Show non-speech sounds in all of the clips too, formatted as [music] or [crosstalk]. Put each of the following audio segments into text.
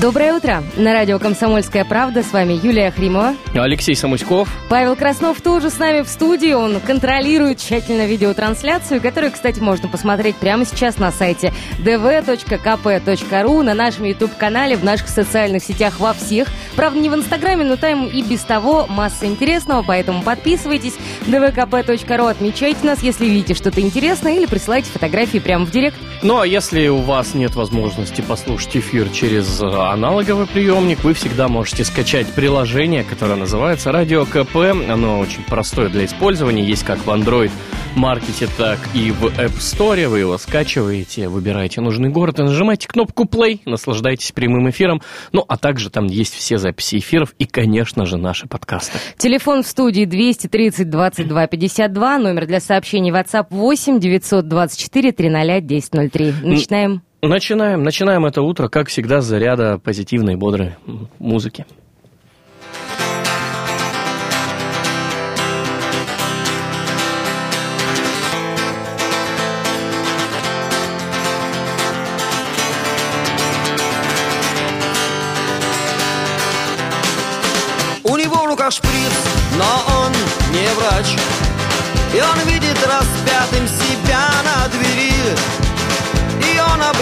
Доброе утро! На радио «Комсомольская правда» с вами Юлия Хримова. Алексей Самуськов. Павел Краснов тоже с нами в студии. Он контролирует тщательно видеотрансляцию, которую, кстати, можно посмотреть прямо сейчас на сайте dv.kp.ru, на нашем YouTube-канале, в наших социальных сетях во всех. Правда, не в Инстаграме, но там и без того масса интересного, поэтому подписывайтесь. dvkp.ru, отмечайте нас, если видите что-то интересное, или присылайте фотографии прямо в директ. Ну, а если у вас нет возможности послушать эфир через аналоговый приемник, вы всегда можете скачать приложение, которое называется Радио КП. Оно очень простое для использования, есть как в Android маркете, так и в App Store. Вы его скачиваете, выбираете нужный город и нажимаете кнопку Play, наслаждайтесь прямым эфиром. Ну, а также там есть все записи эфиров и, конечно же, наши подкасты. Телефон в студии 230 22 52, номер для сообщений WhatsApp 8 924 300 1003. Начинаем. Начинаем, начинаем это утро, как всегда, с заряда позитивной, бодрой музыки.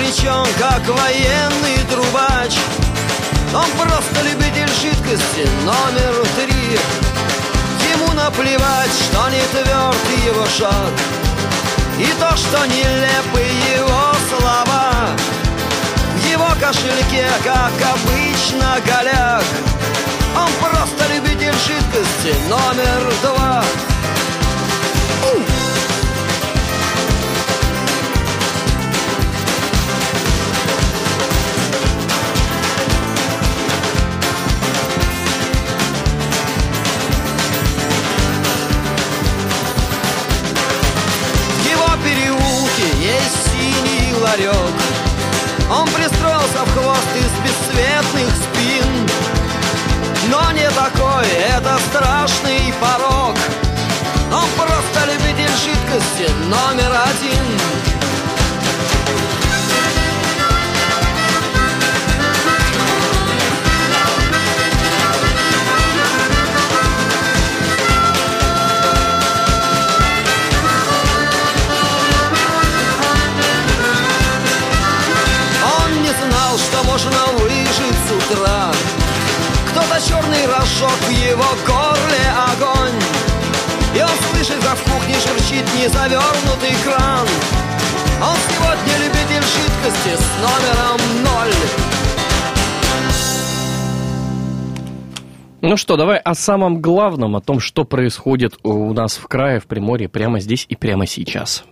Обречен, как военный трубач. Он просто любитель жидкости номер три. Ему наплевать, что не тверд его шаг. И то, что нелепы его слова. В его кошельке, как обычно, голяк. Он просто любитель жидкости номер два. Ларек. Он пристроился в хвост из бесцветных спин. Но не такой, это страшный порог Он просто любитель жидкости номер один можно выжить с утра. Кто-то черный рожок в его горле огонь. И он слышит, как в кухне шурчит незавернутый кран. Он сегодня любитель жидкости с номером ноль. Ну что, давай о самом главном, о том, что происходит у нас в крае, в Приморье, прямо здесь и прямо сейчас.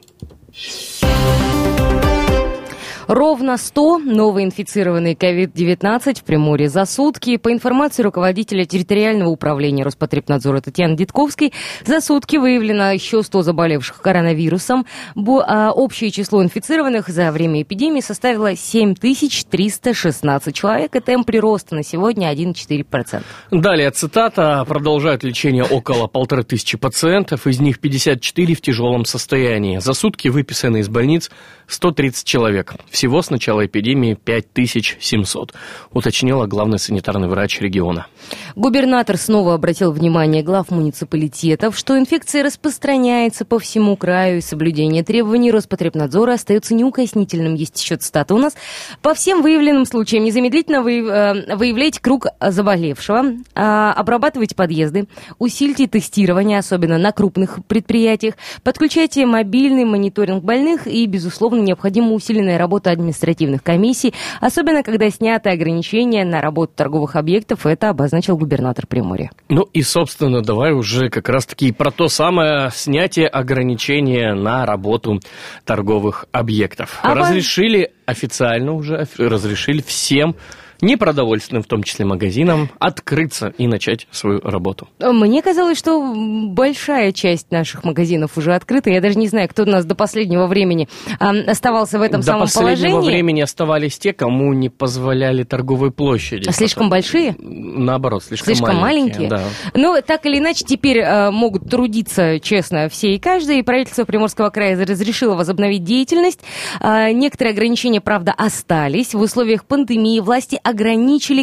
Ровно 100 новоинфицированные COVID-19 в Приморье за сутки. По информации руководителя территориального управления Роспотребнадзора Татьяны Дитковской, за сутки выявлено еще 100 заболевших коронавирусом. А, общее число инфицированных за время эпидемии составило 7316 человек, и темп прироста на сегодня 1,4%. Далее цитата. Продолжают лечение около полторы тысячи пациентов, из них 54 в тяжелом состоянии. За сутки выписаны из больниц 130 человек. Всего с начала эпидемии 5700, уточнила главный санитарный врач региона. Губернатор снова обратил внимание глав муниципалитетов, что инфекция распространяется по всему краю, и соблюдение требований Роспотребнадзора остается неукоснительным. Есть еще цитата у нас. По всем выявленным случаям незамедлительно э, выявляйте круг заболевшего, э, обрабатывайте подъезды, усильте тестирование, особенно на крупных предприятиях, подключайте мобильный мониторинг больных и, безусловно, необходима усиленная работа административных комиссий, особенно когда сняты ограничения на работу торговых объектов, это обозначил губернатор Приморья. Ну и, собственно, давай уже как раз-таки про то самое снятие ограничения на работу торговых объектов. А Разрешили официально уже, разрешили всем непродовольственным, в том числе магазинам, открыться и начать свою работу. Мне казалось, что большая часть наших магазинов уже открыта. Я даже не знаю, кто у нас до последнего времени оставался в этом до самом положении. До последнего времени оставались те, кому не позволяли торговые площади. Слишком большие? Наоборот, слишком, слишком маленькие. маленькие. Да. Но так или иначе теперь а, могут трудиться честно все и каждый. И правительство Приморского края разрешило возобновить деятельность. А, некоторые ограничения, правда, остались. В условиях пандемии власти ограничили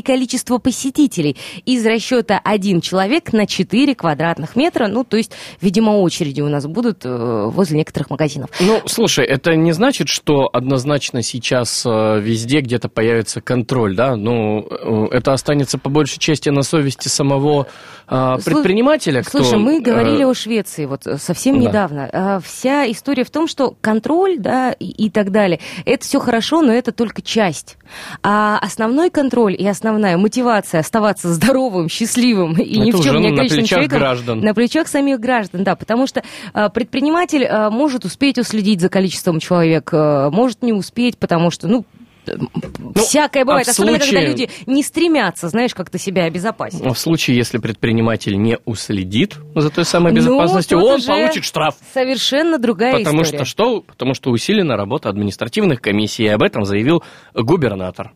количество посетителей из расчета один человек на 4 квадратных метра. Ну, то есть, видимо, очереди у нас будут э, возле некоторых магазинов. Ну, слушай, это не значит, что однозначно сейчас э, везде где-то появится контроль, да? Ну, э, это останется по большей части на совести самого предпринимателя. Слушай, кто, мы говорили о Швеции вот совсем да. недавно. А, вся история в том, что контроль, да, и, и так далее, это все хорошо, но это только часть. А основной контроль и основная мотивация оставаться здоровым, счастливым и это ни в чем не ограниченным человеком граждан. на плечах самих граждан, да, потому что а, предприниматель а, может успеть уследить за количеством человек, а, может не успеть, потому что, ну, ну, Всякое бывает, а особенно случае... когда люди не стремятся, знаешь, как-то себя обезопасить. В случае, если предприниматель не уследит за той самой ну, безопасностью, ну, он получит штраф. Совершенно другая Потому история. что что? Потому что усилена работа административных комиссий, и об этом заявил губернатор.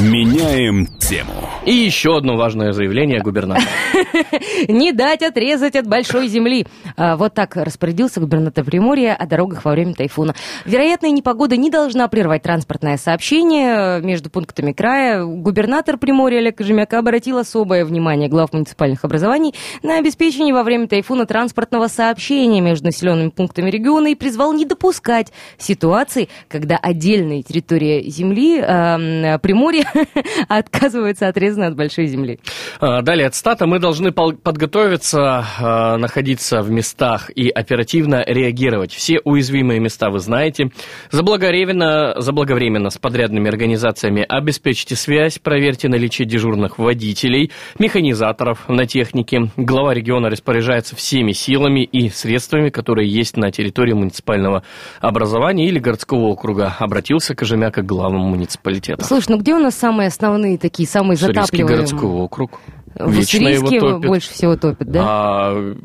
Меняем тему. И еще одно важное заявление губернатора. [laughs] Не дать отрезать от большой земли. А, вот так распорядился губернатор Приморья о дорогах во время тайфуна. Вероятная непогода не должна прервать транспортное сообщение между пунктами края. Губернатор Приморья Олег Кожемяка обратил особое внимание глав муниципальных образований на обеспечение во время тайфуна транспортного сообщения между населенными пунктами региона и призвал не допускать ситуации, когда отдельные территории земли э, Приморья [laughs] отказываются отрезаны от большой земли. А, далее от стата мы должны подготовиться, а, находиться в местах и оперативно реагировать. Все уязвимые места вы знаете. Заблаговременно, заблаговременно с подрядными организациями обеспечьте связь, проверьте наличие дежурных водителей, механизаторов на технике. Глава региона распоряжается всеми силами и средствами, которые есть на территории муниципального образования или городского округа. Обратился Кожемяка к главам муниципалитета. Слушай, ну где у нас самые основные такие, самые затапливаемые? городской округ. В его топит. больше всего топит, да? А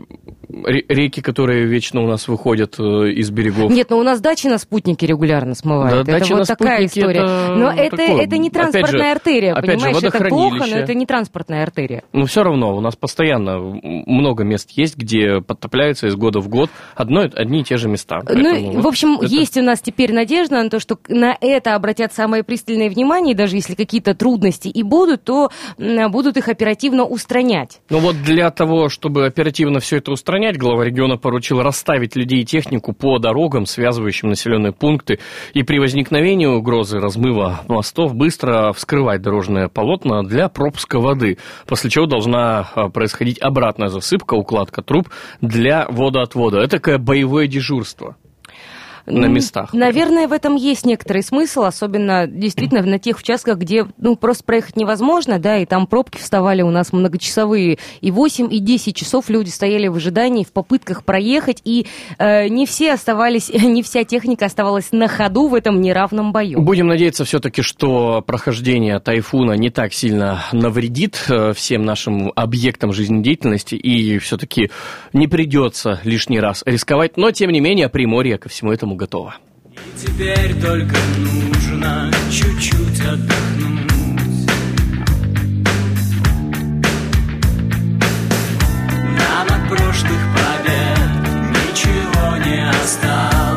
реки, которые вечно у нас выходят э, из берегов. Нет, но у нас дачи на спутнике регулярно смывают. Да, это вот такая история. Это но это, это не транспортная же, артерия, понимаешь? Же, это плохо, но это не транспортная артерия. Но все равно у нас постоянно много мест есть, где подтопляются из года в год одно, одни и те же места. Ну, Поэтому в общем, это... есть у нас теперь надежда на то, что на это обратят самое пристальное внимание, и даже если какие-то трудности и будут, то будут их оперативно устранять. Ну вот для того, чтобы оперативно все это устранять, глава региона поручил расставить людей и технику по дорогам, связывающим населенные пункты, и при возникновении угрозы размыва мостов быстро вскрывать дорожное полотно для пропуска воды, после чего должна а, происходить обратная засыпка, укладка труб для водоотвода. Это такое боевое дежурство на местах. Наверное, в этом есть некоторый смысл, особенно действительно на тех участках, где ну, просто проехать невозможно, да, и там пробки вставали у нас многочасовые, и 8, и 10 часов люди стояли в ожидании, в попытках проехать, и э, не все оставались, [laughs] не вся техника оставалась на ходу в этом неравном бою. Будем надеяться все-таки, что прохождение тайфуна не так сильно навредит э, всем нашим объектам жизнедеятельности, и все-таки не придется лишний раз рисковать, но тем не менее Приморье ко всему этому готово. И теперь только нужно чуть-чуть отдохнуть. Нам от прошлых побед ничего не осталось.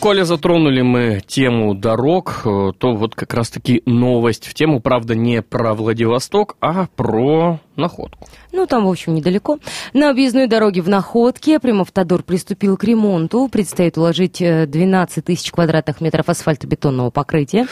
Коли затронули мы тему дорог, э, то вот как раз-таки новость в тему, правда, не про Владивосток, а про находку. Ну, там, в общем, недалеко. На объездной дороге в Находке Примавтодор приступил к ремонту. Предстоит уложить э, 12 тысяч квадратных метров асфальтобетонного покрытия.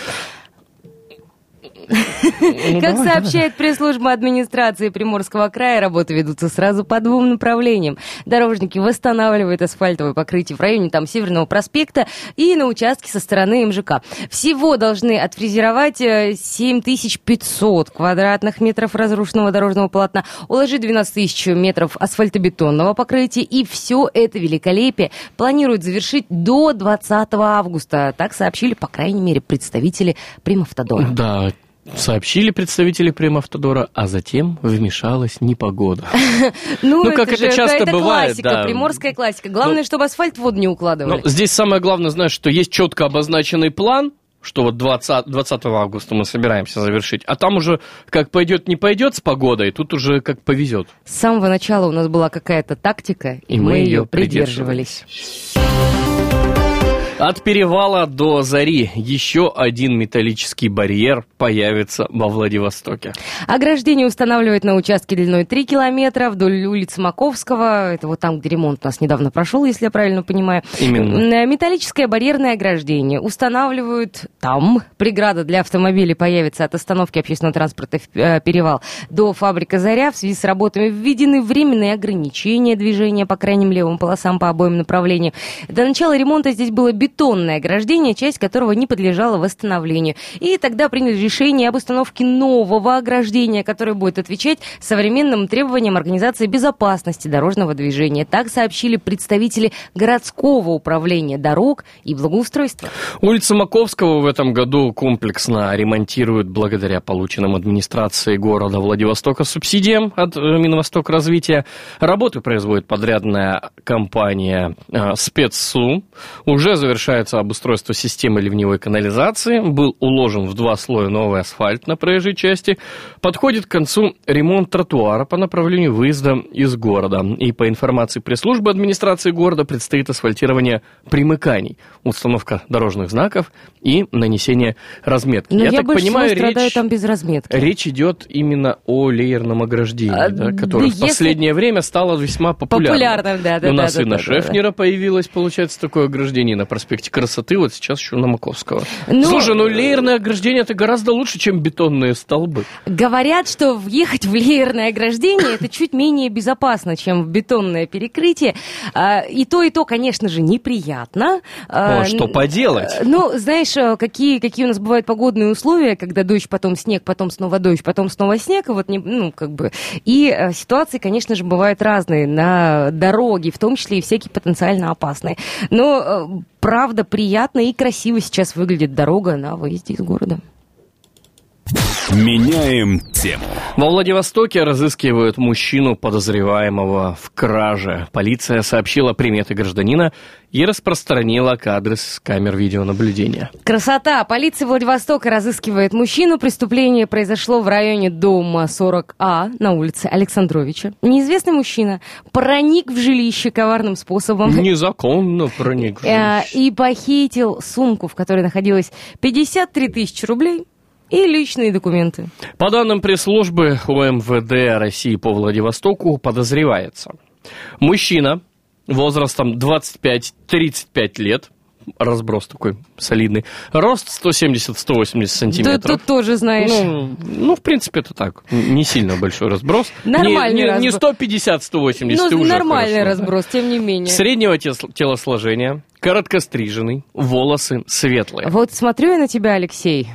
Ну, Как давай, сообщает пресс-служба администрации Приморского края, работы ведутся сразу по двум направлениям. Дорожники восстанавливают асфальтовое покрытие в районе там Северного проспекта и на участке со стороны МЖК. Всего должны отфрезеровать э, 7500 квадратных метров разрушенного дорожного полотна, уложить 12 тысяч метров асфальтобетонного покрытия, и все это великолепие планируют завершить до 20 августа. Так сообщили, по крайней мере, представители Примавтодора. Да, сообщили представители Примавтодора, а затем вмешалась непогода. [laughs] Ну, Ну, как это часто бывает, классика, приморская классика. Главное, Ну, чтобы асфальт в воду не укладывали. здесь самое главное, знаешь, что есть четко обозначенный план, что вот 20, 20 августа мы собираемся завершить, а там уже как пойдет, не пойдет с погодой, тут уже как повезет. С самого начала у нас была какая-то тактика, и, И мы мы ее её придерживались. От перевала до зари еще один металлический барьер появится во Владивостоке. Ограждение устанавливают на участке длиной 3 километра вдоль улицы Маковского. Это вот там, где ремонт у нас недавно прошел, если я правильно понимаю. Именно. М, Металлическое барьерное ограждение устанавливают там. Преграда для автомобилей появится от остановки общественного транспорта в э, перевал до фабрика «Заря». В связи с работами введены временные ограничения движения по крайним левым полосам по обоим направлениям. До начала ремонта здесь было бетонное ограждение, часть которого не подлежала восстановлению. И тогда приняли решение об установке нового ограждения, которое будет отвечать современным требованиям Организации безопасности дорожного движения. Так сообщили представители городского управления дорог и благоустройства. Улица Маковского в этом году комплексно ремонтируют благодаря полученным администрацией города Владивостока субсидиям от э, Минвосток развития. Работы производит подрядная компания э, Спецсу. Уже завершается обустройство системы ливневой канализации. Был уложен в два слоя новый асфальт на проезжей части. Подходит к концу ремонт тротуара по направлению выезда из города. И по информации пресс-службы администрации города предстоит асфальтирование примыканий, установка дорожных знаков и нанесение разметки. Но я, так больше понимаю, речь... там без разметки. Речь идет именно о леерном ограждении, А, да, да которое в если- последнее время стало весьма популярным. Популярным, да, да, У да, нас да, и на да, да, Шефнера появилось, получается, такое ограждение на проспекте Красоты, вот сейчас еще на Маковского. Ну- Слушай, ну леерное ограждение это гораздо лучше, чем бетонные столбы. Говорят, что въехать в леерное ограждение это чуть менее безопасно, чем в бетонное перекрытие. А, И то, и то, конечно же, неприятно. Ну, а что поделать? э, Ну, знаешь, э, какие, какие у нас бывают погодные условия, когда дождь, потом снег, потом снова дождь, потом снова снег, и вот, не, ну, как бы... И э, ситуации, конечно же, бывают разные на дороге, в том числе и всякие потенциально опасные. Но, правда, приятно и красиво сейчас выглядит дорога на выезде из города. Меняем тему. Во Владивостоке разыскивают мужчину, подозреваемого в краже. Полиция сообщила приметы гражданина и распространила кадры с камер видеонаблюдения. Красота! Полиция Владивостока разыскивает мужчину. Преступление произошло в районе дома 40А на улице Александровича. Неизвестный мужчина проник в жилище коварным способом. Незаконно проник в э, жилище. И похитил сумку, в которой находилось 53 тысячи рублей и личные документы. По данным пресс-службы УМВД России по Владивостоку подозревается мужчина возрастом 25-35 лет, разброс такой солидный, рост 170-180 Да, сантиметров. тут тоже знаешь. Ну, ну, в принципе, это так. Не сильно большой разброс. Нормальный не, не, не разброс. 150-180, ну, ты уже нормальный хорошо. разброс, тем не менее. Среднего телосложения, короткостриженный, волосы светлые. Вот смотрю я на тебя, Алексей.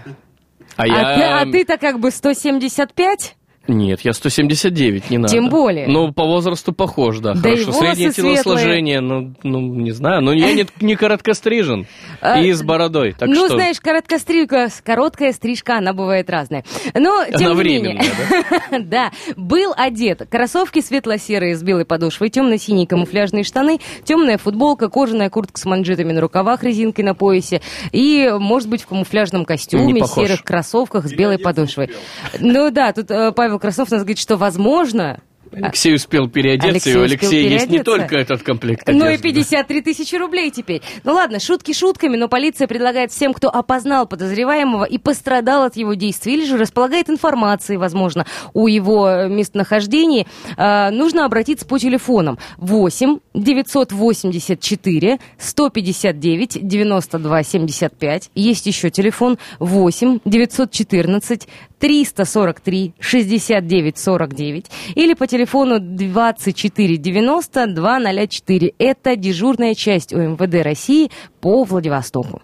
А, А, я... ты, а ты-то как бы 175? Нет, я 179, не надо. Тем более. Ну, по возрасту похож, да. Да и Хорошо, среднее светлые. телосложение, ну, ну, не знаю. Но я не, не короткострижен А, и с бородой, так ну, что... знаешь, короткострижка, короткая стрижка, она бывает разная. Но, тем Она не временная, менее. [laughs] Да, был одет. Кроссовки светло-серые с белой подошвой, темно-синие камуфляжные штаны, темная футболка, кожаная куртка с манжетами на рукавах, резинкой на поясе и, может быть, в камуфляжном костюме, похож. серых кроссовках с белой подошвой. Ну да, тут э, Павел Краснов нас говорит, что возможно, Алексей успел переодеться, Алексей и у Алексея есть не переодеться. только этот комплект Ну и одежды. 53 тысячи рублей теперь. Ну ладно, шутки шутками, но полиция предлагает всем, кто опознал подозреваемого и пострадал от его действий, или же располагает информацией, возможно, о его местонахождении, э, нужно обратиться по телефонам 8 984 159 92 75. Есть еще телефон 8 914 343 69 49 или по телефону 24 90 204. Это дежурная часть УМВД России по Владивостоку.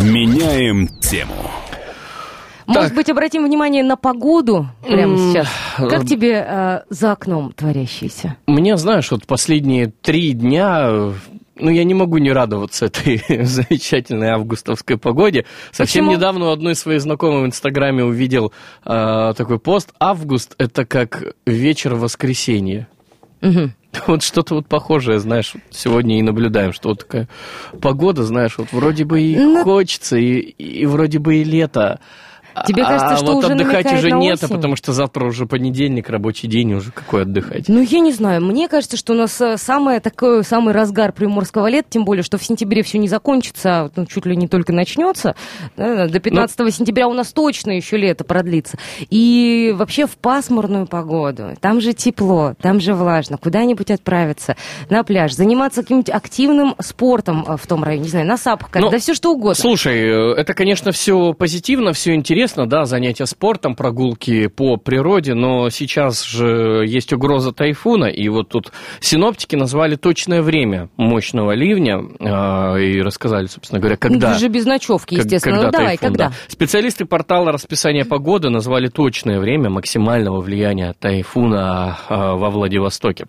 Меняем тему. Может быть, обратим внимание на погоду прямо сейчас. Как э, тебе э, за окном творящееся? Мне, знаешь, вот последние три дня, э, ну, я не могу не радоваться этой [laughs] замечательной августовской погоде. Совсем Почему? недавно у одной своей знакомой в Инстаграме увидел э, такой пост. Август – это как вечер воскресенья. Мгм. Вот что-то вот похожее, знаешь, сегодня и наблюдаем, что вот такая погода, знаешь, вот вроде бы и Ну- хочется, и, и вроде бы и лето. Тебе а кажется, что вот уже отдыхать уже нет, а потому что завтра уже понедельник, рабочий день, уже какой отдыхать. Ну, я не знаю. Мне кажется, что у нас э, самое такое, самый разгар приморского лета, тем более, что в сентябре все не закончится, а ну, чуть ли не только начнется. До 15 Ну. сентября у нас точно еще лето продлится. И вообще в пасмурную погоду. Там же тепло, там же влажно. Куда-нибудь отправиться на пляж, заниматься каким-нибудь активным спортом э, в том районе, не знаю, на сапах, Ну, да все что угодно. Слушай, э, это, конечно, все позитивно, все интересно, да, занятия спортом, прогулки по природе, но сейчас же есть угроза тайфуна, и вот тут синоптики назвали точное время мощного ливня э, и рассказали, собственно говоря, когда. Ну, ты же без ночевки, естественно. когда ну, давай, тайфун, когда? да. Специалисты портала расписания погоды назвали точное время максимального влияния тайфуна а, во Владивостоке.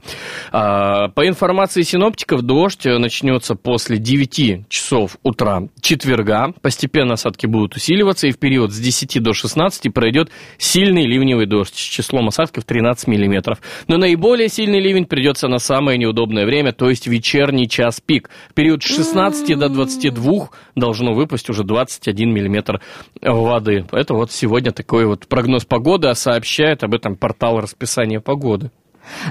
А, По информации синоптиков, дождь начнется после 9 часов утра четверга. Постепенно осадки будут усиливаться, и в период с 10 до 16 пройдет сильный ливневый дождь с числом осадков 13 миллиметров. Но наиболее сильный ливень придется на самое неудобное время, то есть вечерний час пик. В период с 16 до 22 должно выпасть уже 21 миллиметр воды. Это вот сегодня такой вот прогноз погоды, а сообщает об этом портал расписания погоды.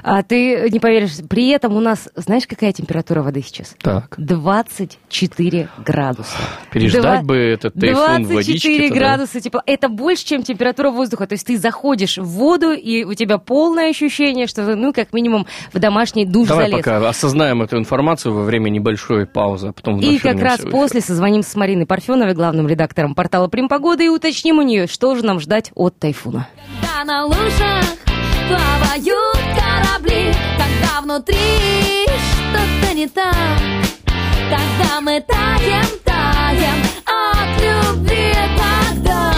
А ты не поверишь, при этом у нас, знаешь, какая температура воды сейчас? Так. 24 градуса. Переждать Два- бы этот тайфун в 24 водичке. градуса тепла. Это больше, чем температура воздуха. То есть ты заходишь в воду, и у тебя полное ощущение, что ты, ну, как минимум, в домашний душ Давай залез. пока осознаем эту информацию во время небольшой паузы, а потом И как раз после созвонимся с Мариной Парфеновой, главным редактором портала Примпогода, и уточним у нее, что же нам ждать от тайфуна. Когда на лужах плавают корабли, когда внутри что-то не так, тогда мы таем, таем от любви тогда.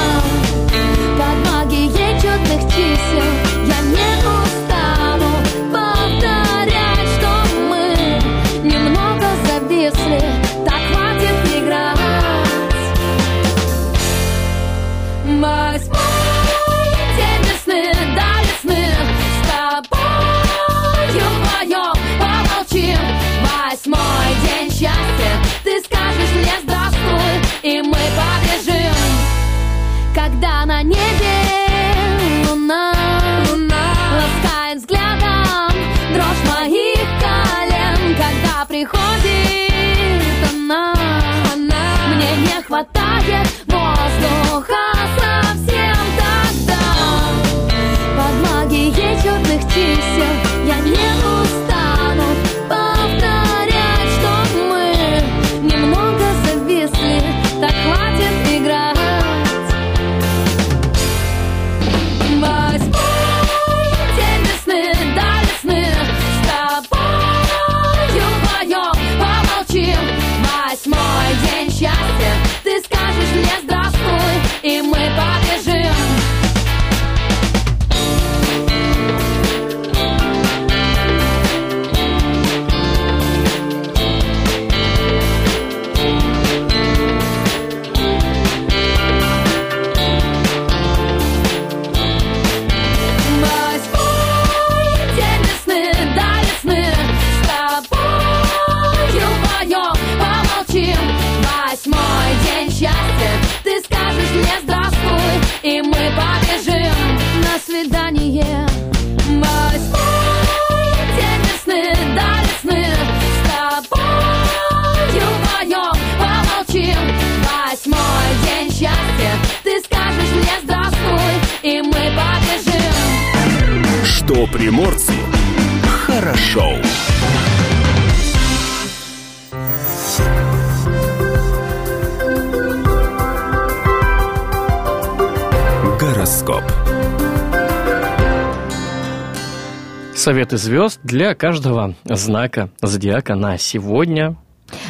Советы звезд для каждого знака зодиака на сегодня.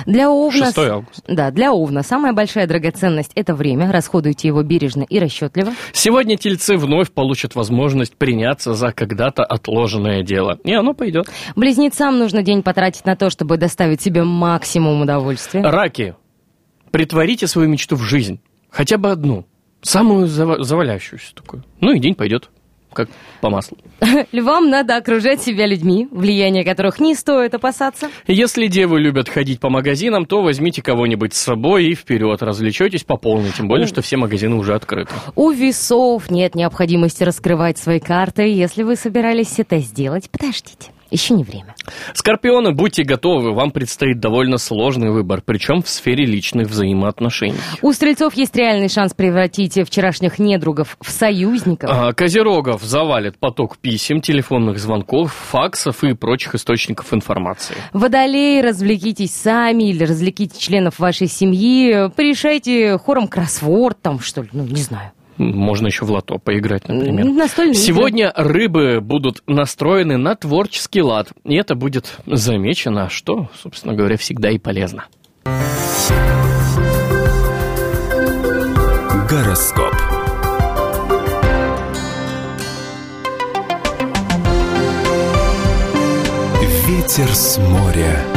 Для Овна... 6 августа. Да, для Овна самая большая драгоценность – это время. Расходуйте его бережно и расчетливо. Сегодня тельцы вновь получат возможность приняться за когда-то отложенное дело. И оно пойдет. Близнецам нужно день потратить на то, чтобы доставить себе максимум удовольствия. Раки, притворите свою мечту в жизнь. Хотя бы одну. Самую зава- завалящуюся такую. Ну и день пойдет. Как по маслу. [laughs] Львам надо окружать себя людьми, влияние которых не стоит опасаться. Если девы любят ходить по магазинам, то возьмите кого-нибудь с собой и вперед. Развлечетесь по полной, тем более, что все магазины уже открыты. У весов нет необходимости раскрывать свои карты. Если вы собирались это сделать, подождите. Еще не время. Скорпионы, будьте готовы, вам предстоит довольно сложный выбор, причем в сфере личных взаимоотношений. У стрельцов есть реальный шанс превратить вчерашних недругов в союзников. А, Козерогов завалит поток писем, телефонных звонков, факсов и прочих источников информации. Водолеи, развлекитесь сами или развлеките членов вашей семьи. Порешайте хором кроссворд там, что ли, ну, не знаю. Можно еще в лото поиграть, например. Настольные игры. Сегодня рыбы будут настроены на творческий лад, и это будет замечено, что, собственно говоря, всегда и полезно. Гороскоп. Ветер с моря.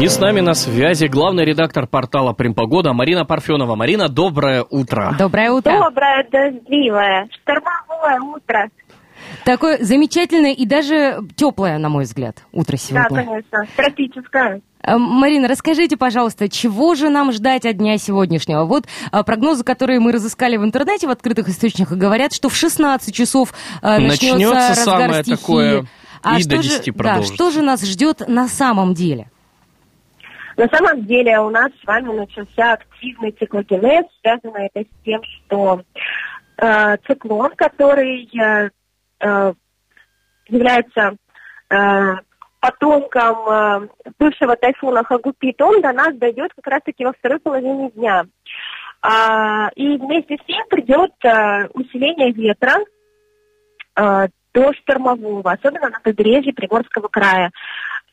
И с нами на связи главный редактор портала «Примпогода» Марина Парфенова. Марина, доброе утро. Доброе утро. Доброе, дождливое, штормовое утро. Такое замечательное и даже теплое, на мой взгляд, утро Да, сегодня. конечно, тропическое. А, Марина, расскажите, пожалуйста, чего же нам ждать от дня сегодняшнего? Вот а, прогнозы, которые мы разыскали в интернете, в открытых источниках, говорят, что в 16 часов а, начнется, Начнется разгар самое стихии. такое, А и что до же, 10 да, продолжится. что же нас ждет на самом деле? На самом деле у нас с вами начался активный циклогенез. Связано это с тем, что э, циклон, который э, э, является э, потомком э, бывшего тайфуна Хагупит, он до нас дойдет как раз-таки во второй половине дня. А, и вместе с ним придет э, усиление ветра э, до штормового, особенно на побережье Приморского края.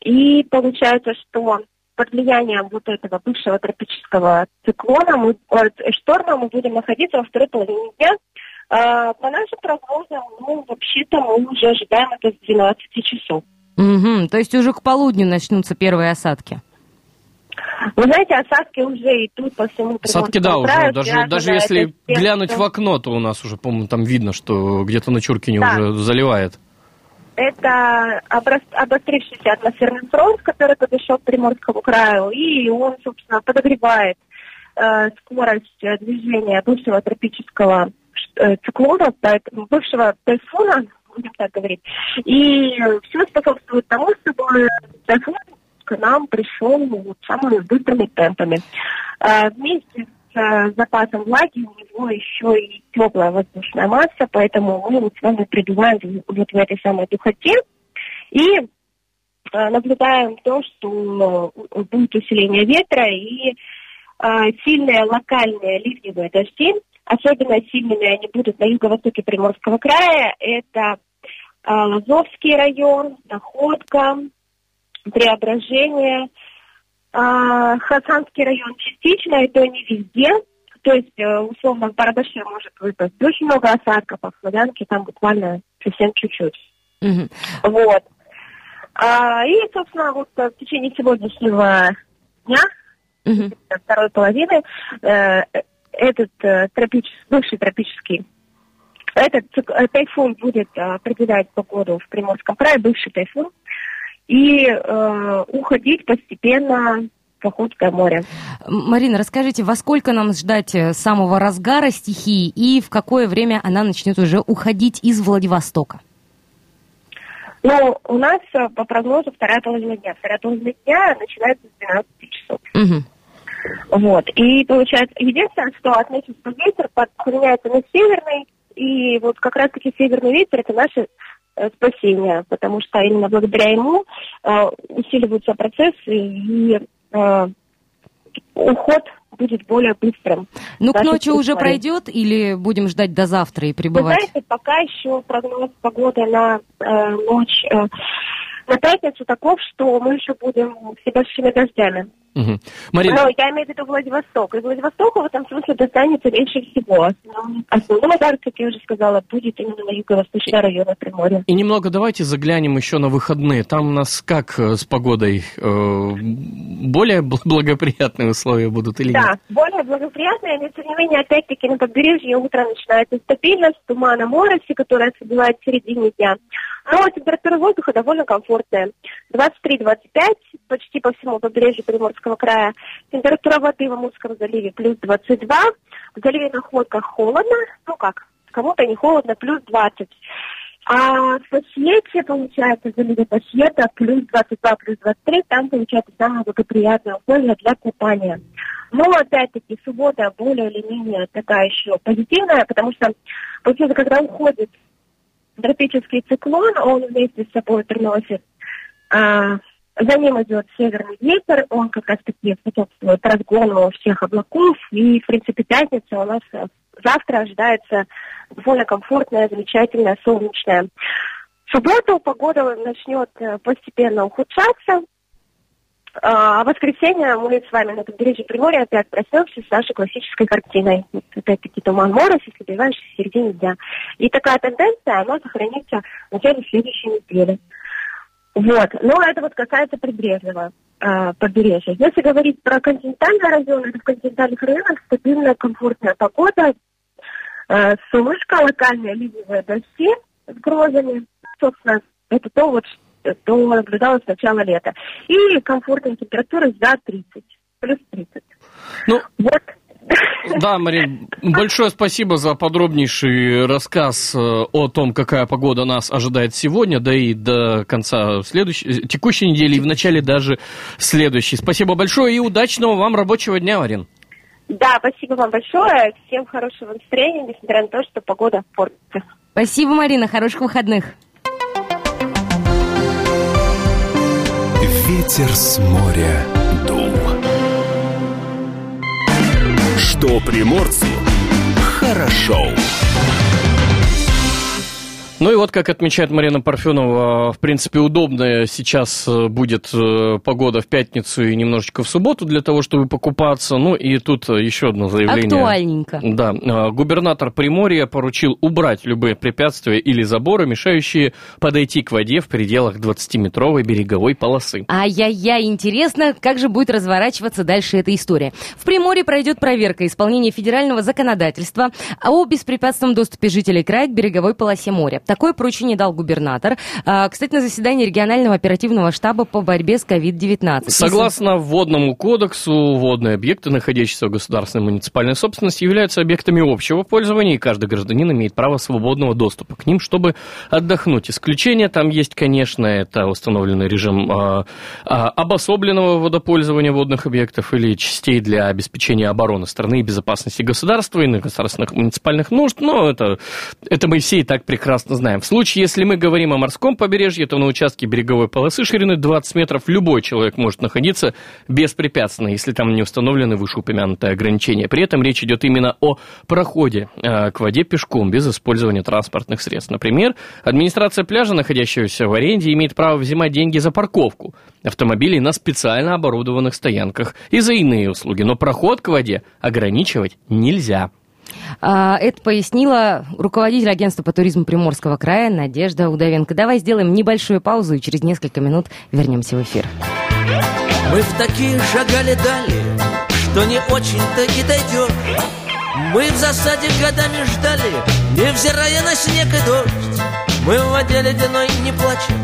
И получается, что под влиянием вот этого бывшего тропического циклона, мы, шторма, мы будем находиться во второй половине дня. А, по нашим прогнозам, ну, вообще-то мы уже ожидаем это с 12 часов. Мгм, то есть уже к полудню начнутся первые осадки. Вы знаете, осадки уже идут по всему Осадки, да, краю, уже. Даже, даже если тем, глянуть что в окно, то у нас уже, по-моему, там видно, что где-то на Чуркине Да. уже заливает. Это обострившийся атмосферный фронт, который подошел к Приморскому краю, и он, собственно, подогревает э, скорость э, движения бывшего тропического э, циклона, поэтому бывшего тайфуна, будем так говорить. И все способствует тому, чтобы тайфун к нам пришел вот самыми быстрыми темпами. Э, вместе с э, запасом влаги у него еще и теплая воздушная масса, поэтому мы вот с вами пребываем вот в этой самой духоте и э, наблюдаем то, что э, будет усиление ветра и сильные локальные ливневые дожди. Особенно сильными они будут на юго-востоке Приморского края. Это Лазовский район, Находка, Преображение, а, Хасанский район частично, и то не везде. То есть, э, условно, в Барабаше может выпасть очень много осадков, а в Славянке там буквально совсем чуть-чуть. Мгм. Вот. А, и, собственно, вот э, в течение сегодняшнего дня, Мгм. второй половины, э, этот э, тропич- бывший тропический этот тайфун будет определять погоду в Приморском крае, бывший тайфун, и э, уходить постепенно в Охотское море. Марина, расскажите, во сколько нам ждать э, самого разгара стихии и в какое время она начнет уже уходить из Владивостока? Ну, у нас э, по прогнозу вторая половина дня. Вторая половина дня начинается с 12 часов. Мгм. Вот. И получается, единственное, что отмечу, что ветер под- поменяется на северный, и вот как раз-таки северный ветер это наши спасения, потому что именно благодаря ему э, усиливаются процессы и э, уход будет более быстрым. Ну, к ночи уже пройдет или будем ждать до завтра и Вы пребывать? знаете, пока еще прогноз погоды на э, ночь э, на пятницу таков, что мы еще будем с небольшими дождями. Мгм. Марина, Но я имею в виду Владивосток. Из Владивостока в этом смысле достанется меньше всего. Основной, основной удар, как я уже сказала, будет именно на юго-восточной районы Приморья. и немного давайте заглянем еще на выходные. Там у нас как э, с погодой? Э, Более бл- благоприятные условия будут или Да, нет? более благоприятная, но тем не менее, опять-таки, на побережье утро начинается стабильность, тумана мороси, которая ослабевает в середине дня. Но температура воздуха довольно комфортная. 23-25, почти по всему побережью Приморского края. Температура воды в Амурском заливе плюс 22. В заливе Находках холодно, ну как, кому-то не холодно, плюс 20. А в Пассиете, получается, в заливе Пассиета плюс 22, плюс 23, там получается самое благоприятное условие для купания. Но, опять-таки, суббота более или менее такая еще позитивная, потому что, получается, когда уходит тропический циклон, он вместе с собой приносит, а, за ним идет северный ветер, он как раз-таки способствует разгону всех облаков, и, в принципе, пятница у нас завтра ожидается довольно комфортная, замечательная, солнечная. В субботу погода начнет э, постепенно ухудшаться, а в воскресенье мы с вами на побережье Приморья опять проснемся с нашей классической картиной. Опять-таки туман мороз, если добиваешься в середине дня. И такая тенденция, она сохранится в начале следующей недели. Вот. Но это вот касается прибрежного э, побережья. Если говорить про континентальные районы, то в континентальных районах стабильная, комфортная погода, э, солнышко, локальные ливневые дожди с грозами. Собственно, это то, вот, что наблюдалось с начала лета. И комфортные температуры за 30, плюс 30. Ну, Вот. Да, Марин, большое спасибо за подробнейший рассказ э, о том, какая погода нас ожидает сегодня, да и до конца следующей, текущей недели и в начале даже следующей. Спасибо большое и удачного вам рабочего дня, Марин. Да, спасибо вам большое. Всем хорошего настроения, несмотря на то, что погода портится. Спасибо, Марина, хороших выходных. Ветер с моря дул. Что приморцу хорошо. Ну и вот, как отмечает Марина Парфенова, в принципе, удобная сейчас э, будет э, погода в пятницу и немножечко в субботу для того, чтобы покупаться. Ну и тут э, еще одно заявление. Актуальненько. Да, губернатор Приморья поручил убрать любые препятствия или заборы, мешающие подойти к воде в пределах 20-метровой береговой полосы. Ай-яй-яй, интересно, как же будет разворачиваться дальше эта история. В Приморье пройдет проверка исполнения федерального законодательства о беспрепятственном доступе жителей края к береговой полосе моря. Такое поручение дал губернатор. А, Кстати, на заседании регионального оперативного штаба по борьбе с COVID-19. Согласно Водному кодексу, водные объекты, находящиеся в государственной муниципальной собственности, являются объектами общего пользования, и каждый гражданин имеет право свободного доступа к ним, чтобы отдохнуть. Исключения там есть, конечно, это установленный режим а, а, обособленного водопользования водных объектов или частей для обеспечения обороны страны и безопасности государства и государственных муниципальных нужд, но это, это мы все и так прекрасно знаем. В случае, если мы говорим о морском побережье, то на участке береговой полосы шириной 20 метров любой человек может находиться беспрепятственно, если там не установлены вышеупомянутые ограничения. При этом речь идет именно о проходе э, к воде пешком, без использования транспортных средств. Например, администрация пляжа, находящегося в аренде, имеет право взимать деньги за парковку автомобилей на специально оборудованных стоянках и за иные услуги, но проход к воде ограничивать нельзя. А, Это пояснила руководитель агентства по туризму Приморского края Надежда Удовенко. Давай сделаем небольшую паузу и через несколько минут вернемся в эфир. Мы в такие шагали дали, что не очень-то и дойдешь. Мы в засаде годами ждали, невзирая на снег и дождь. Мы в воде ледяной не плачем,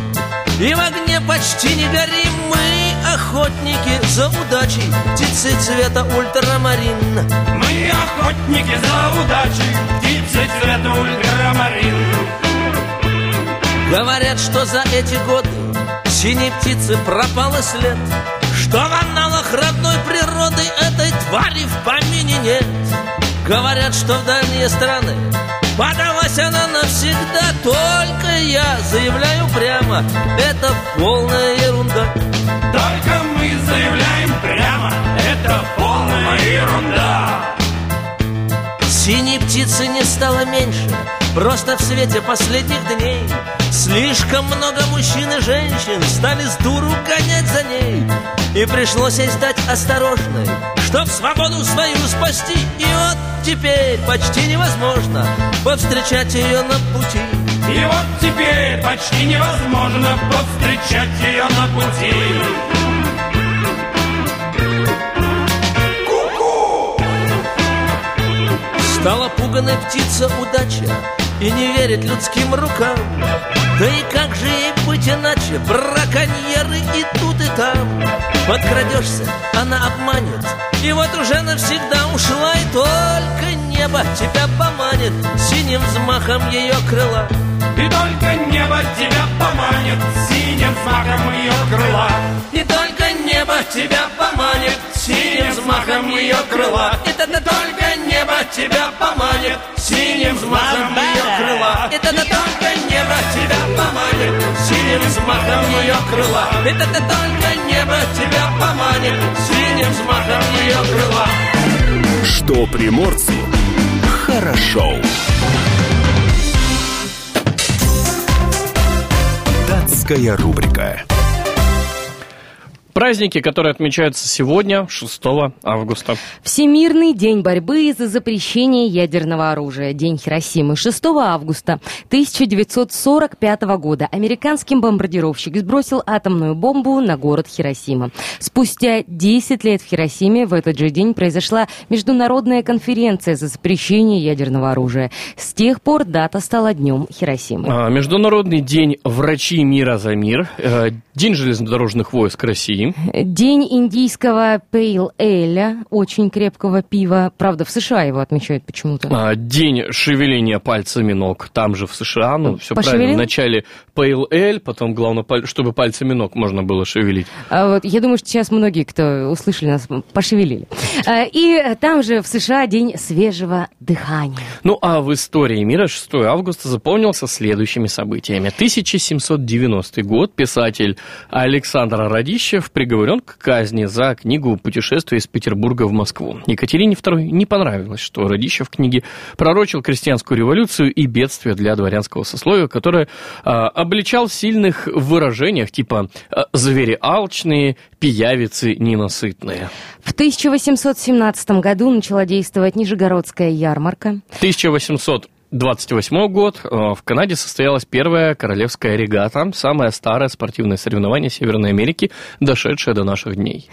и в огне почти не горим. Мы охотники за удачей, птицы цвета ультрамарин. Мы охотники за удачей, птицы цвета ультрамарин. Говорят, что за эти годы синей птицы пропал и след, Что в аналах родной природы этой твари в помине нет. Говорят, что в дальние страны подалась она навсегда, Только я заявляю прямо, это полная ерунда. Только мы заявляем прямо, это полная ерунда. Синей птицы не стало меньше, просто в свете последних дней. Слишком много мужчин и женщин стали с дуру гонять за ней. И пришлось ей стать осторожной, чтоб свободу свою спасти. И вот теперь почти невозможно повстречать ее на пути И вот теперь почти невозможно повстречать ее на пути. Стала пуганой птица удача И не верит людским рукам. Да и как же ей быть иначе? Браконьеры и тут и там. Подкрадешься, она обманет. И вот уже навсегда ушла И только небо тебя поманит Синим взмахом ее крыла. И только небо тебя поманит синим знаком ее крыла. И только небо тебя поманит Синим взмахом ее крыла. И тогда только небо тебя поманит Синим взмахом ее крыла. И тогда только небо тебя поманит Синим взмахом ее крыла. И тогда только небо тебя поманит Синим взмахом ее крыла. Что приморцу хорошо. Датская рубрика. Праздники, которые отмечаются сегодня, 6 августа. Всемирный день борьбы за запрещение ядерного оружия. День Хиросимы. 6 августа 1945 года американский бомбардировщик сбросил атомную бомбу на город Хиросима. Спустя 10 лет в Хиросиме в этот же день произошла международная конференция за запрещение ядерного оружия. С тех пор дата стала днем Хиросимы. А, Международный день врачи мира за мир. э, День железнодорожных войск России. День индийского пейл эля, очень крепкого пива. Правда, в США его отмечают почему-то. А, День шевеления пальцами ног. Там же в США. Ну, все Пошевелил? правильно. Вначале Ale, потом, главное, чтобы пальцами ног можно было шевелить. А вот я думаю, что сейчас многие, кто услышали нас, пошевелили. А, И там же в США день свежего дыхания. Ну, а в истории мира 6 августа запомнился следующими событиями. 1790 год. Писатель Александр Радищев приговорен к казни за книгу «Путешествие из Петербурга в Москву». Екатерине II не понравилось, что Радищев в книге пророчил крестьянскую революцию и бедствие для дворянского сословия, которое а, обличал в сильных выражениях типа а, «звери алчные», «пиявицы ненасытные». В 1817 году начала действовать Нижегородская ярмарка. 1828 год. э, В Канаде состоялась первая королевская регата, самое старое спортивное соревнование Северной Америки, дошедшее до наших дней.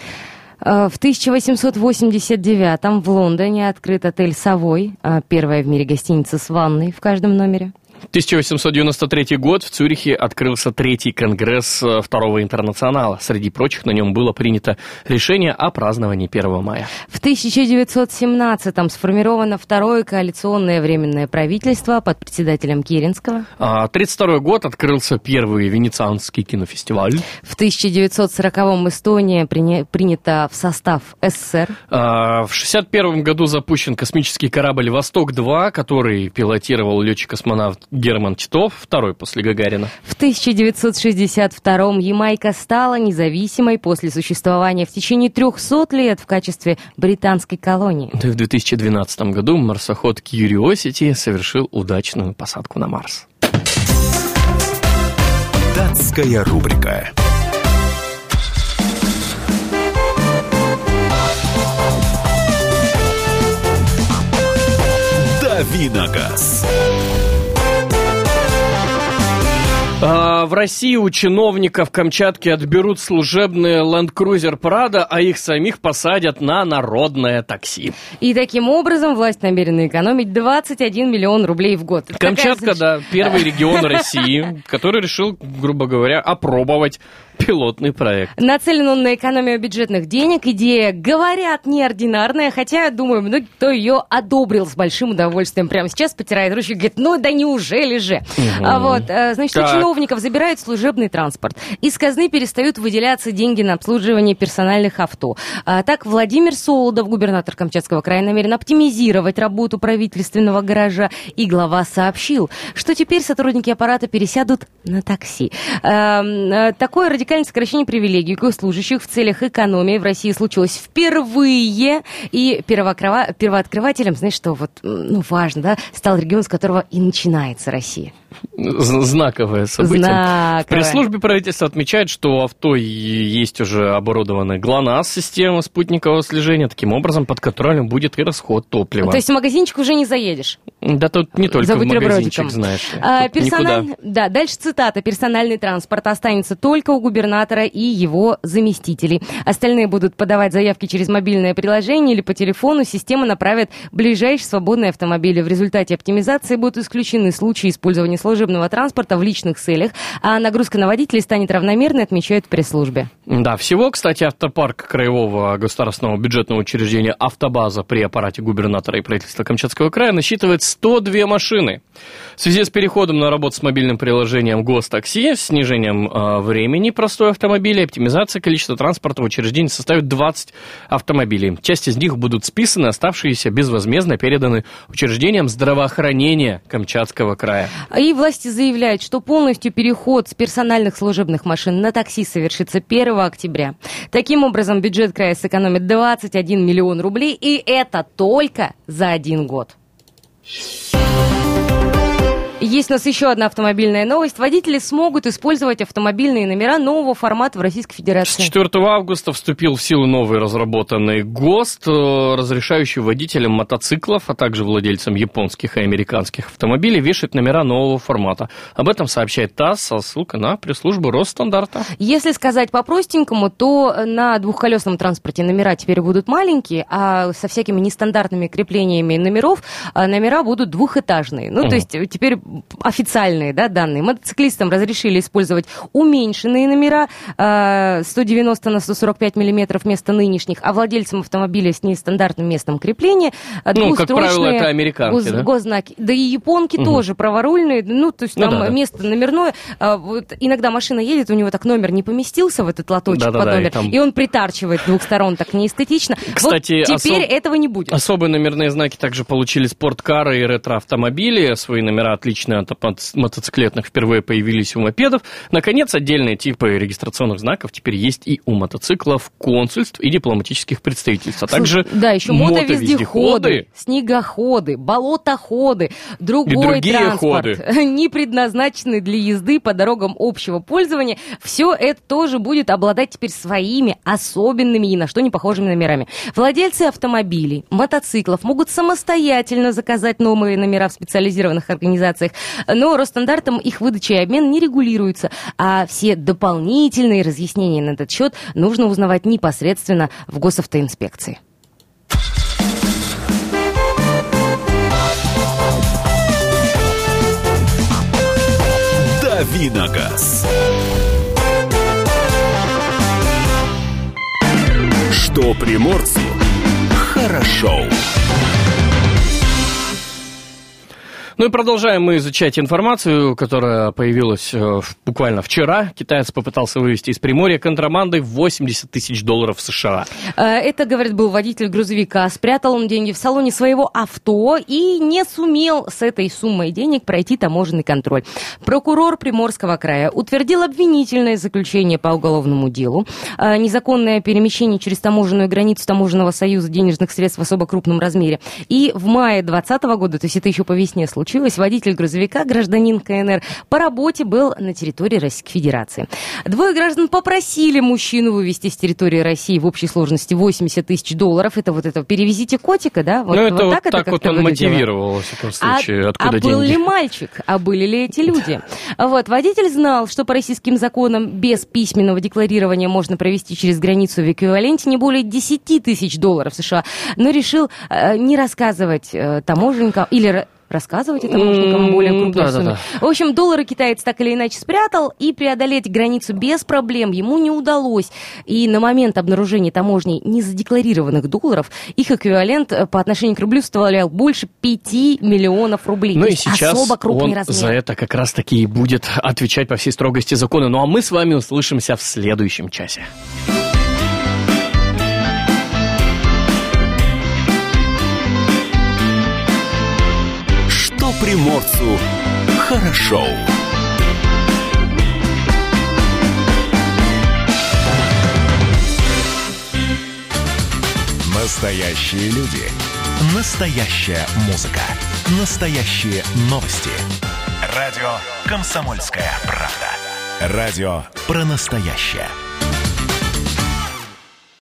А, В 1889 в Лондоне открыт отель «Совой», а, первая в мире гостиница с ванной в каждом номере. 1893 год в Цюрихе открылся третий конгресс э, Второго интернационала. Среди прочих на нем было принято решение о праздновании 1 мая. В 1917 сформировано второе коалиционное временное правительство под председателем Керенского. А 32 год открылся первый Венецианский кинофестиваль. В 1940-м Эстония приня- принята в состав СССР. А, В 61 году запущен космический корабль «Восток-2», который пилотировал летчик-космонавт Герман Титов, второй после Гагарина. В 1962-м Ямайка стала независимой после существования в течение 300 лет в качестве британской колонии. Да и в 2012 году марсоход Curiosity совершил удачную посадку на Марс. Датская рубрика. Давиногаз. В России у чиновников Камчатки отберут служебный Land Cruiser Prado, а их самих посадят на народное такси. И таким образом власть намерена экономить 21 миллион рублей в год. Это Камчатка, такая, да, первый регион [laughs] России, который решил, грубо говоря, опробовать Пилотный проект. Нацелен он на экономию бюджетных денег. Идея, говорят, неординарная, хотя, я думаю, многие, кто ее одобрил с большим удовольствием, прямо сейчас потирает ручки и говорит, ну да неужели же? А вот, э, значит, у Так. чиновников забирают служебный транспорт. Из казны перестают выделяться деньги на обслуживание персональных авто. А так, Владимир Солодов, губернатор Камчатского края, намерен оптимизировать работу правительственного гаража. И глава сообщил, что теперь сотрудники аппарата пересядут на такси. Э, Такое радикальное сокращение привилегий госслужащих в целях экономии в России случилось впервые. И первооткрова- первооткрывателем, знаешь, что вот, ну, важно, да, стал регион, с которого и начинается Россия. Знаковое событие. Знаковое. В пресс-службе правительства отмечают, что у авто есть уже оборудованная ГЛОНАСС, система спутникового слежения. Таким образом, под контролем будет и расход топлива. То есть в магазинчик уже не заедешь. Да тут не только За в магазинчик, знаешь. А, персональ- никуда. Да, дальше цитата. Персональный транспорт останется только у губернатора и его заместителей. Остальные будут подавать заявки через мобильное приложение или по телефону. Система направит в ближайшие свободные автомобили. В результате оптимизации будут исключены случаи использования служебного транспорта в личных целях, а нагрузка на водителей станет равномерной, отмечают в пресс-службе. Да, всего, кстати, автопарк Краевого государственного бюджетного учреждения «Автобаза» при аппарате губернатора и правительства Камчатского края насчитывает 102 машины. В связи с переходом на работу с мобильным приложением «Гостакси», снижением э, времени простой автомобиля, оптимизация количества транспорта в учреждении составит 20 автомобилей. Часть из них будут списаны, оставшиеся безвозмездно переданы учреждениям здравоохранения Камчатского края. И власти заявляют, что полностью переход с персональных служебных машин на такси совершится 1 октября. Таким образом, бюджет края сэкономит 21 миллион рублей, и это только за один год. Есть у нас еще одна автомобильная новость. Водители смогут использовать автомобильные номера нового формата в Российской С Федерации. 4 августа вступил в силу новый разработанный ГОСТ, э, разрешающий водителям мотоциклов, а также владельцам японских и американских автомобилей вешать номера нового формата. Об этом сообщает ТАСС со ссылкой на пресс-службу Росстандарта. Если сказать по-простенькому, то на двухколесном транспорте номера теперь будут маленькие, а со всякими нестандартными креплениями номеров а, номера будут двухэтажные. Ну, Мгм. то есть э, теперь официальные да, данные. Мотоциклистам разрешили использовать уменьшенные номера а, 190 на 145 миллиметров вместо нынешних, а владельцам автомобиля с нестандартным местом крепления а, Ну, как правило, это американки, гос- да? госзнаки. Да и японки Мгм. тоже праворульные, ну, то есть Ну там да, да. место номерное. а, вот иногда машина едет, у него так номер не поместился в этот лоточек Да-да-да, под и номер, там- и он притарчивает с двух сторон так неэстетично. Кстати, вот теперь особ- этого не будет. Особые номерные знаки также получили спорткары и ретро-автомобили. Свои номера, отличные от мото- мотоциклетных, впервые появились у мопедов. Наконец, отдельные типы регистрационных знаков теперь есть и у мотоциклов, консульств и дипломатических представительств, а также Слушай, да, еще мотовездеходы. снегоходы, болотоходы, другой транспорт, ходы. [laughs] не предназначенный для езды по дорогам общего пользования. Все это тоже будет обладать теперь своими особенными и на что не похожими номерами. Владельцы автомобилей, мотоциклов могут самостоятельно заказать новые номера в специализированных организациях, но Росстандартом их выдача и обмен не регулируется, а все дополнительные разъяснения на этот счет нужно узнавать непосредственно в госавтоинспекции. Давиногаз. Что приморцу хорошо. Ну и продолжаем мы изучать информацию, которая появилась э, буквально вчера. Китаец попытался вывести из Приморья контрабандой 80 тысяч долларов США. Э, Это, говорит, был водитель грузовика. Спрятал он деньги в салоне своего авто и не сумел с этой суммой денег пройти таможенный контроль. Прокурор Приморского края утвердил обвинительное заключение по уголовному делу. Э, Незаконное перемещение через таможенную границу таможенного союза денежных средств в особо крупном размере. И в мае 2020 года, то есть это еще по весне случилось, водитель грузовика, гражданин КНР, по работе был на территории Российской Федерации. Двое граждан попросили мужчину вывести с территории России в общей сложности 80 тысяч долларов. Это вот это «перевезите котика», да? Вот, ну это вот так, это так вот как-то он выглядело. мотивировал, во всяком А- случае, откуда а деньги. был ли мальчик? А были ли эти люди? Вот, водитель знал, что по российским законам без письменного декларирования можно провести через границу в эквиваленте не более 10 тысяч долларов США, но решил э, не рассказывать э, таможенникам или рассказывать это можно кому более крупной да-да-да. сумме. В общем, доллары китаец так или иначе спрятал, и преодолеть границу без проблем ему не удалось. И на момент обнаружения таможни незадекларированных долларов их эквивалент э, по отношению к рублю составлял больше 5 миллионов рублей. Ну и сейчас особо крупный он размер. за это как раз-таки и будет отвечать по всей строгости закона. Ну а мы с вами услышимся в следующем часе. Приморцу хорошо. Настоящие люди. Настоящая музыка. Настоящие новости. Радио «Комсомольская правда». Радио про настоящее.